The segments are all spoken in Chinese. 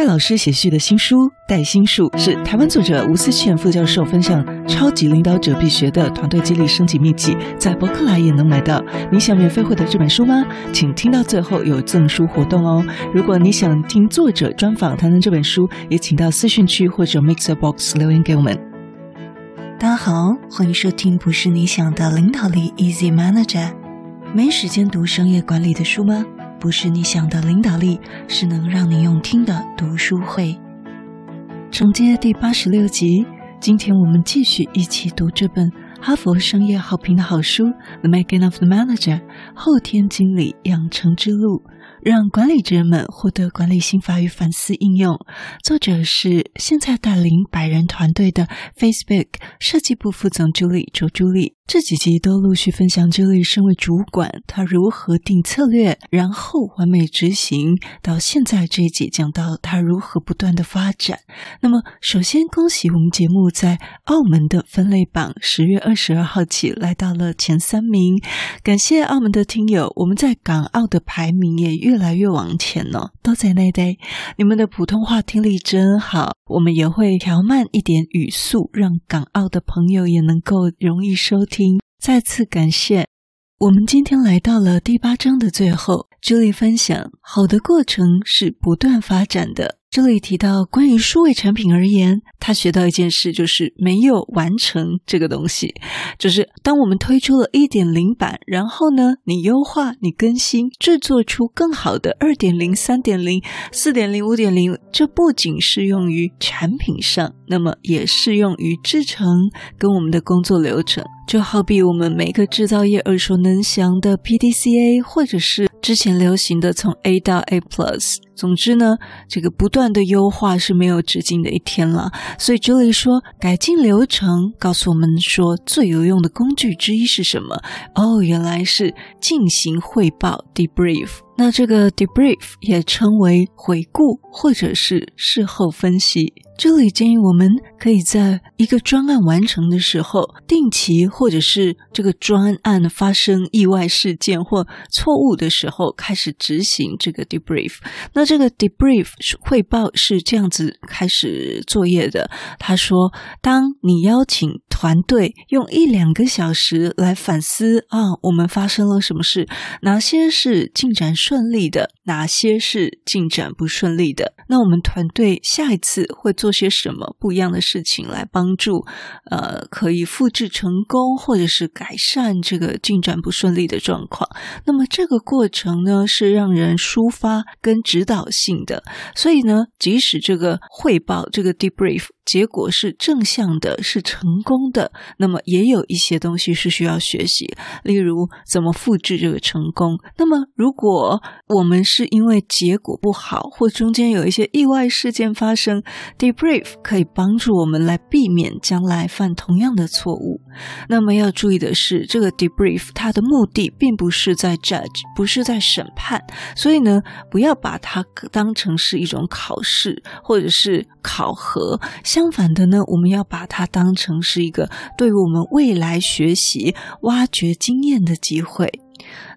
戴老师写序的新书《戴心术》是台湾作者吴思倩副教授分享超级领导者必学的团队激励升级秘籍，在博客来也能买到。你想免费获得这本书吗？请听到最后有赠书活动哦！如果你想听作者专访谈谈这本书，也请到私讯区或者 Mixer Box 留言给我们。大家好，欢迎收听《不是你想的领导力》，Easy Manager。没时间读商业管理的书吗？不是你想的领导力，是能让你用听的读书会。承接第八十六集，今天我们继续一起读这本哈佛商业好评的好书《The Making of the Manager》后天经理养成之路。让管理者们获得管理心法与反思应用。作者是现在带领百人团队的 Facebook 设计部副总助理周朱莉。这几集都陆续分享这位身为主管，他如何定策略，然后完美执行。到现在这一集讲到他如何不断的发展。那么，首先恭喜我们节目在澳门的分类榜十月二十二号起来到了前三名，感谢澳门的听友。我们在港澳的排名也越来越往前了，都在那代。你们的普通话听力真好，我们也会调慢一点语速，让港澳的朋友也能够容易收听。再次感谢。我们今天来到了第八章的最后，这里分享好的过程是不断发展的。这里提到关于数位产品而言，他学到一件事，就是没有完成这个东西。就是当我们推出了一点零版，然后呢，你优化、你更新，制作出更好的二点零、三点零、四点零、五点零，这不仅适用于产品上，那么也适用于制程跟我们的工作流程。就好比我们每个制造业耳熟能详的 PDCA，或者是之前流行的从 A 到 A Plus。总之呢，这个不断的优化是没有止境的一天了。所以这里说改进流程，告诉我们说最有用的工具之一是什么？哦，原来是进行汇报 （debrief）。那这个 debrief 也称为回顾或者是事后分析。这里建议我们可以在一个专案完成的时候，定期或者是这个专案发生意外事件或错误的时候，开始执行这个 debrief。那这个 debrief 汇报是这样子开始作业的。他说，当你邀请团队用一两个小时来反思啊，我们发生了什么事，哪些是进展顺顺利的，哪些是进展不顺利的，那我们团队下一次会。做些什么不一样的事情来帮助，呃，可以复制成功，或者是改善这个进展不顺利的状况。那么这个过程呢，是让人抒发跟指导性的。所以呢，即使这个汇报，这个 debrief。结果是正向的，是成功的。那么也有一些东西是需要学习，例如怎么复制这个成功。那么如果我们是因为结果不好，或中间有一些意外事件发生，debrief 可以帮助我们来避免将来犯同样的错误。那么要注意的是，这个 debrief 它的目的并不是在 judge，不是在审判，所以呢，不要把它当成是一种考试或者是考核。像相反的呢，我们要把它当成是一个对于我们未来学习、挖掘经验的机会。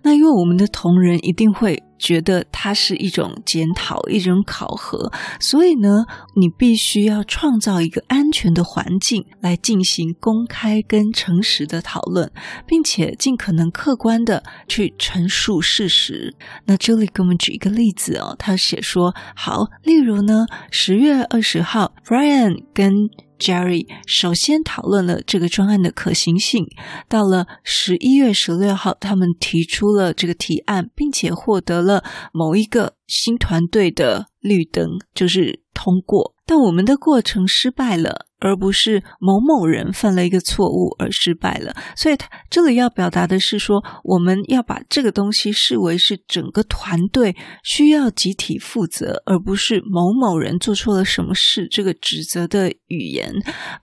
那因为我们的同仁一定会觉得它是一种检讨、一种考核，所以呢，你必须要创造一个安全的环境来进行公开跟诚实的讨论，并且尽可能客观的去陈述事实。那这里给我们举一个例子哦，他写说，好，例如呢，十月二十号，Brian 跟 Jerry 首先讨论了这个专案的可行性。到了十一月十六号，他们提出了这个提案，并且获得了某一个新团队的绿灯，就是通过。但我们的过程失败了。而不是某某人犯了一个错误而失败了，所以他这里要表达的是说，我们要把这个东西视为是整个团队需要集体负责，而不是某某人做错了什么事这个指责的语言，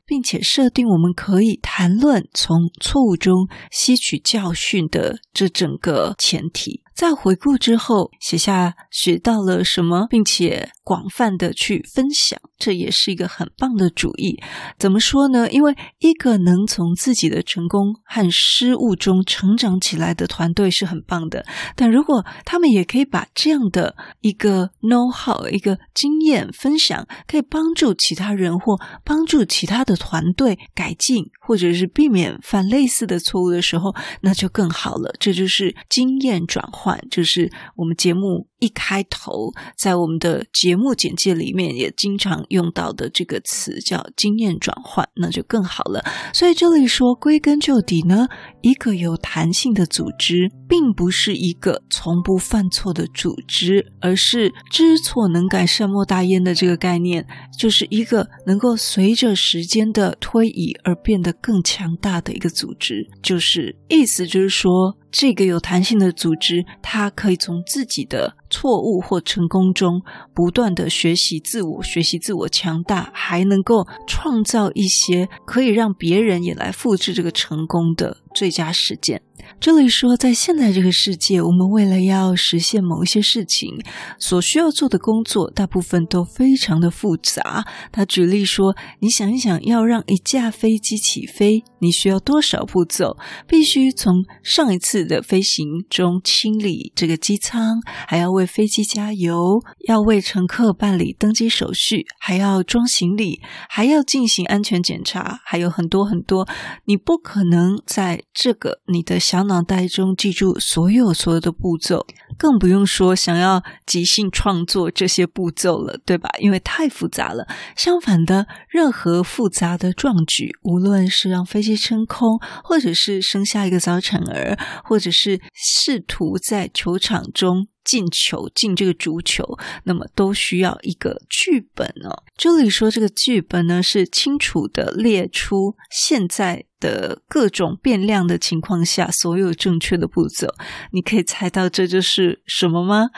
并且设定我们可以谈论从错误中吸取教训的这整个前提。在回顾之后写下学到了什么，并且广泛的去分享，这也是一个很棒的主意。怎么说呢？因为一个能从自己的成功和失误中成长起来的团队是很棒的，但如果他们也可以把这样的一个 know how、一个经验分享，可以帮助其他人或帮助其他的团队改进，或者是避免犯类似的错误的时候，那就更好了。这就是经验转换，就是我们节目一开头在我们的节目简介里面也经常用到的这个词，叫经验转换，那就更好了。所以这里说，归根究底呢，一个有弹性的组织，并不是一个从不犯错的组织，而是知错能改，善莫大焉的这个概念，就是一个能够随着时间的推移而变得更强大的一个组织。就是意思就是说。这个有弹性的组织，它可以从自己的错误或成功中不断的学习自我，学习自我强大，还能够创造一些可以让别人也来复制这个成功的最佳实践。这里说，在现在这个世界，我们为了要实现某一些事情，所需要做的工作，大部分都非常的复杂。他举例说，你想一想，要让一架飞机起飞，你需要多少步骤？必须从上一次的飞行中清理这个机舱，还要为为飞机加油，要为乘客办理登机手续，还要装行李，还要进行安全检查，还有很多很多。你不可能在这个你的小脑袋中记住所有所有的步骤，更不用说想要即兴创作这些步骤了，对吧？因为太复杂了。相反的，任何复杂的壮举，无论是让飞机升空，或者是生下一个早产儿，或者是试图在球场中。进球进这个足球，那么都需要一个剧本哦。这里说这个剧本呢，是清楚地列出现在的各种变量的情况下所有正确的步骤。你可以猜到这就是什么吗？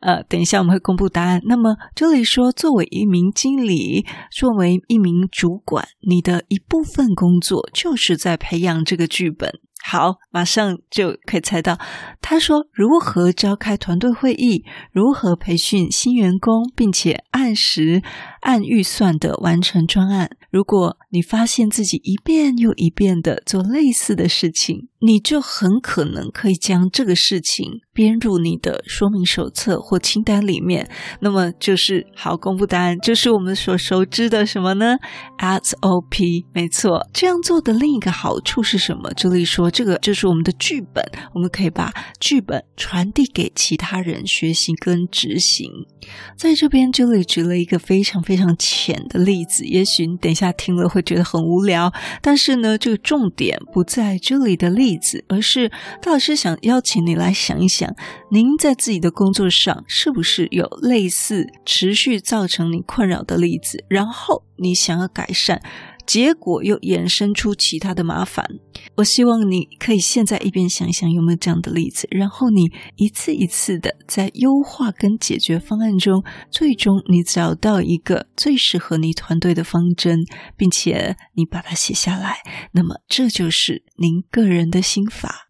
呃，等一下我们会公布答案。那么这里说，作为一名经理，作为一名主管，你的一部分工作就是在培养这个剧本。好，马上就可以猜到。他说：“如何召开团队会议？如何培训新员工，并且按时、按预算的完成专案？如果你发现自己一遍又一遍的做类似的事情，你就很可能可以将这个事情编入你的说明手册或清单里面。那么就是好，公布答案，就是我们所熟知的什么呢？SOP。没错，这样做的另一个好处是什么？朱莉说，这个就是我们的剧本，我们可以把剧本传递给其他人学习跟执行。在这边，这里举了一个非常非常浅的例子，也许你等一下大家听了会觉得很无聊，但是呢，这个重点不在这里的例。子，而是大老师想邀请你来想一想，您在自己的工作上是不是有类似持续造成你困扰的例子？然后你想要改善。结果又衍生出其他的麻烦。我希望你可以现在一边想想有没有这样的例子，然后你一次一次的在优化跟解决方案中，最终你找到一个最适合你团队的方针，并且你把它写下来。那么这就是您个人的心法。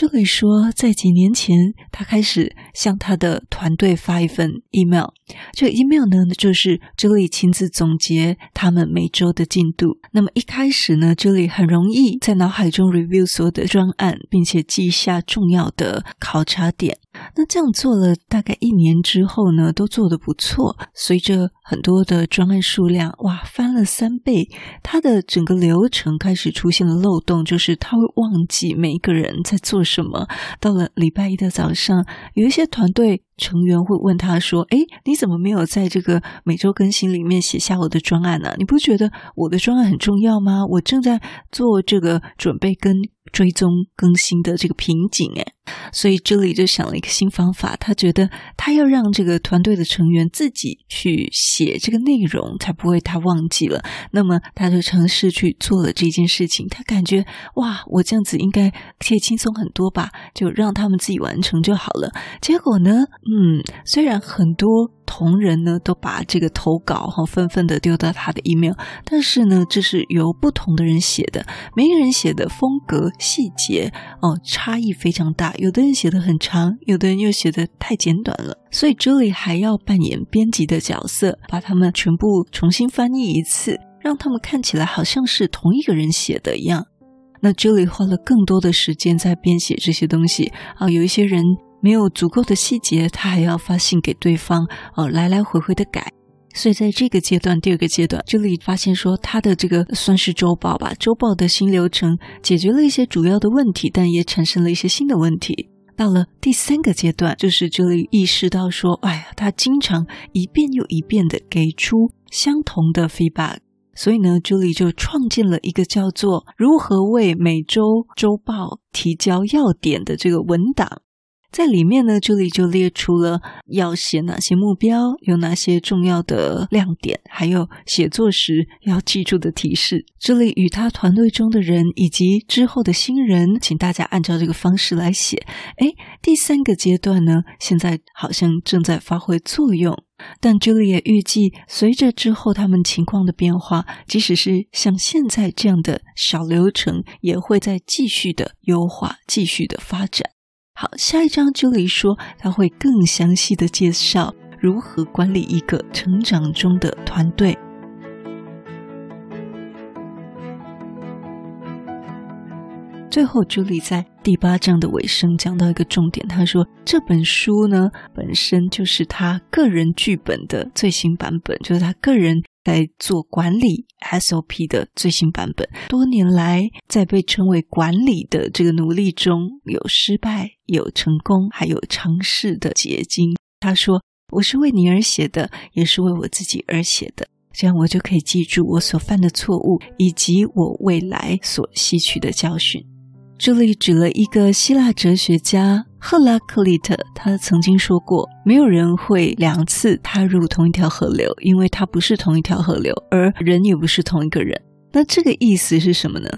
这里说，在几年前，他开始向他的团队发一份 email。这个 email 呢，就是 Julie 亲自总结他们每周的进度。那么一开始呢，，Julie 很容易在脑海中 review 所有的专案，并且记下重要的考察点。那这样做了大概一年之后呢，都做得不错。随着很多的专案数量，哇，翻了三倍，他的整个流程开始出现了漏洞，就是他会忘记每一个人在做什么。到了礼拜一的早上，有一些团队成员会问他说：“诶，你怎么没有在这个每周更新里面写下我的专案呢？你不觉得我的专案很重要吗？我正在做这个准备跟。”追踪更新的这个瓶颈，诶，所以这里就想了一个新方法。他觉得他要让这个团队的成员自己去写这个内容，才不会他忘记了。那么他就尝试去做了这件事情。他感觉哇，我这样子应该可以轻松很多吧？就让他们自己完成就好了。结果呢，嗯，虽然很多同仁呢都把这个投稿哈纷纷的丢到他的 email，但是呢，这是由不同的人写的，每个人写的风格细节哦差异非常大，有的人写的很长，有的人又写的太简短了，所以 Julie 还要扮演编辑的角色，把他们全部重新翻译一次，让他们看起来好像是同一个人写的一样。那 Julie 花了更多的时间在编写这些东西啊，有一些人没有足够的细节，他还要发信给对方，哦，来来回回的改。所以在这个阶段，第二个阶段这里发现说，他的这个算是周报吧，周报的新流程解决了一些主要的问题，但也产生了一些新的问题。到了第三个阶段，就是这里意识到说，哎呀，他经常一遍又一遍的给出相同的 feedback。所以呢，Julie 就创建了一个叫做“如何为每周周报提交要点”的这个文档。在里面呢，Julie 就列出了要写哪些目标，有哪些重要的亮点，还有写作时要记住的提示。这里与他团队中的人以及之后的新人，请大家按照这个方式来写。诶，第三个阶段呢，现在好像正在发挥作用。但这里也预计，随着之后他们情况的变化，即使是像现在这样的小流程，也会在继续的优化，继续的发展。好，下一章朱莉说，他会更详细的介绍如何管理一个成长中的团队。最后朱莉在第八章的尾声讲到一个重点，他说这本书呢本身就是他个人剧本的最新版本，就是他个人在做管理 SOP 的最新版本。多年来在被称为管理的这个努力中，有失败，有成功，还有尝试的结晶。他说：“我是为你而写的，也是为我自己而写的，这样我就可以记住我所犯的错误，以及我未来所吸取的教训。”这里举了一个希腊哲学家赫拉克利特，他曾经说过：“没有人会两次踏入同一条河流，因为他不是同一条河流，而人也不是同一个人。”那这个意思是什么呢？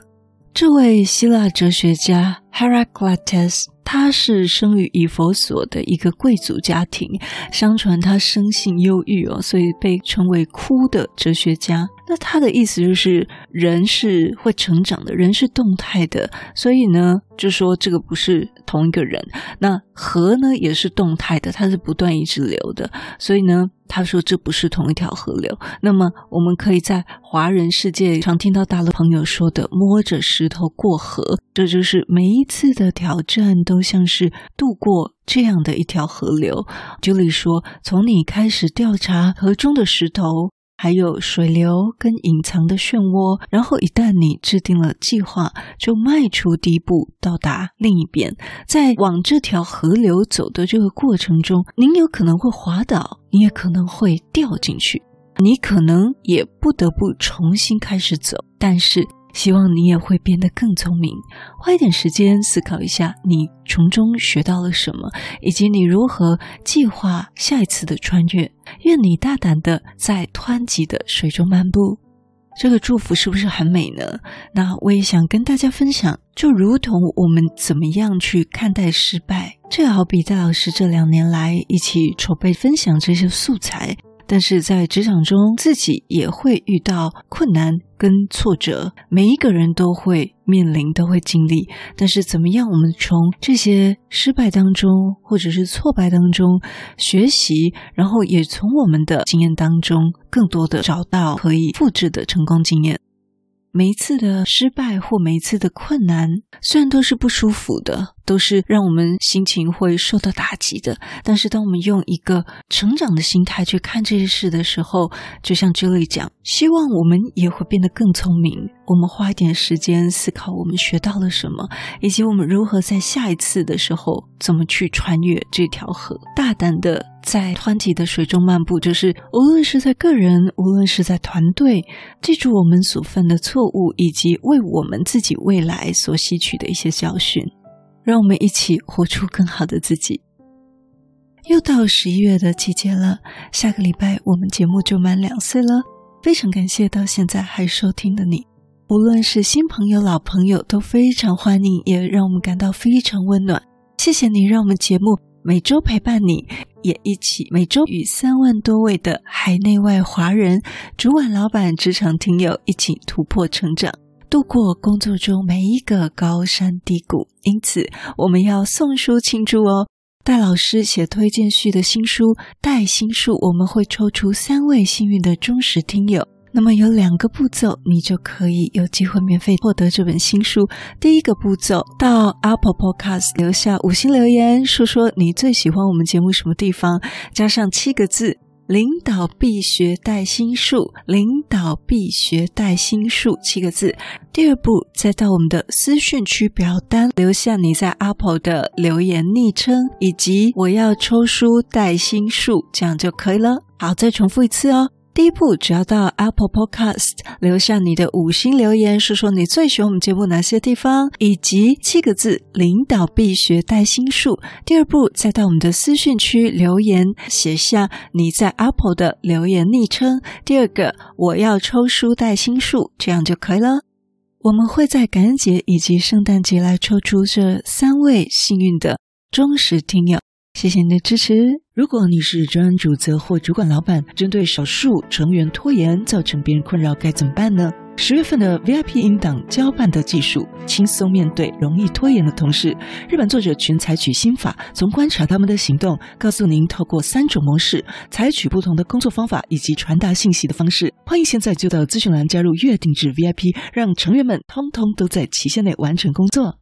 这位希腊哲学家 Heraclitus，他是生于以弗所的一个贵族家庭，相传他生性忧郁哦，所以被称为“哭的哲学家”。那他的意思就是，人是会成长的，人是动态的，所以呢，就说这个不是同一个人。那河呢，也是动态的，它是不断一直流的，所以呢，他说这不是同一条河流。那么，我们可以在华人世界常听到大陆朋友说的“摸着石头过河”，这就是每一次的挑战都像是渡过这样的一条河流。Julie 说，从你开始调查河中的石头。还有水流跟隐藏的漩涡，然后一旦你制定了计划，就迈出第一步，到达另一边。在往这条河流走的这个过程中，您有可能会滑倒，你也可能会掉进去，你可能也不得不重新开始走，但是。希望你也会变得更聪明，花一点时间思考一下，你从中学到了什么，以及你如何计划下一次的穿越。愿你大胆的在湍急的水中漫步，这个祝福是不是很美呢？那我也想跟大家分享，就如同我们怎么样去看待失败，这好比戴老师这两年来一起筹备分享这些素材。但是在职场中，自己也会遇到困难跟挫折，每一个人都会面临，都会经历。但是怎么样，我们从这些失败当中，或者是挫败当中学习，然后也从我们的经验当中，更多的找到可以复制的成功经验。每一次的失败或每一次的困难，虽然都是不舒服的，都是让我们心情会受到打击的，但是当我们用一个成长的心态去看这些事的时候，就像 Julie 讲，希望我们也会变得更聪明。我们花一点时间思考我们学到了什么，以及我们如何在下一次的时候怎么去穿越这条河，大胆的在湍急的水中漫步。就是无论是在个人，无论是在团队，记住我们所犯的错误，以及为我们自己未来所吸取的一些教训，让我们一起活出更好的自己。又到十一月的季节了，下个礼拜我们节目就满两岁了。非常感谢到现在还收听的你。无论是新朋友、老朋友，都非常欢迎，也让我们感到非常温暖。谢谢你，让我们节目每周陪伴你，也一起每周与三万多位的海内外华人、主管、老板、职场听友一起突破成长，度过工作中每一个高山低谷。因此，我们要送书庆祝哦！戴老师写推荐序的新书《戴新书》，我们会抽出三位幸运的忠实听友。那么有两个步骤，你就可以有机会免费获得这本新书。第一个步骤，到 Apple Podcast 留下五星留言，说说你最喜欢我们节目什么地方，加上七个字“领导必学带心术”，领导必学带心术七个字。第二步，再到我们的私讯区表单留下你在 Apple 的留言昵称，以及我要抽书带心术，这样就可以了。好，再重复一次哦。第一步，只要到 Apple Podcast 留下你的五星留言，说说你最喜欢我们节目哪些地方，以及七个字“领导必学带心术”。第二步，再到我们的私讯区留言，写下你在 Apple 的留言昵称。第二个，我要抽书带心术，这样就可以了。我们会在感恩节以及圣诞节来抽出这三位幸运的忠实听友。谢谢你的支持。如果你是专案主责或主管老板，针对少数成员拖延造成别人困扰，该怎么办呢？十月份的 VIP 音档交办的技术，轻松面对容易拖延的同事。日本作者群采取心法，从观察他们的行动，告诉您透过三种模式，采取不同的工作方法以及传达信息的方式。欢迎现在就到咨询栏加入月定制 VIP，让成员们通通都在期限内完成工作。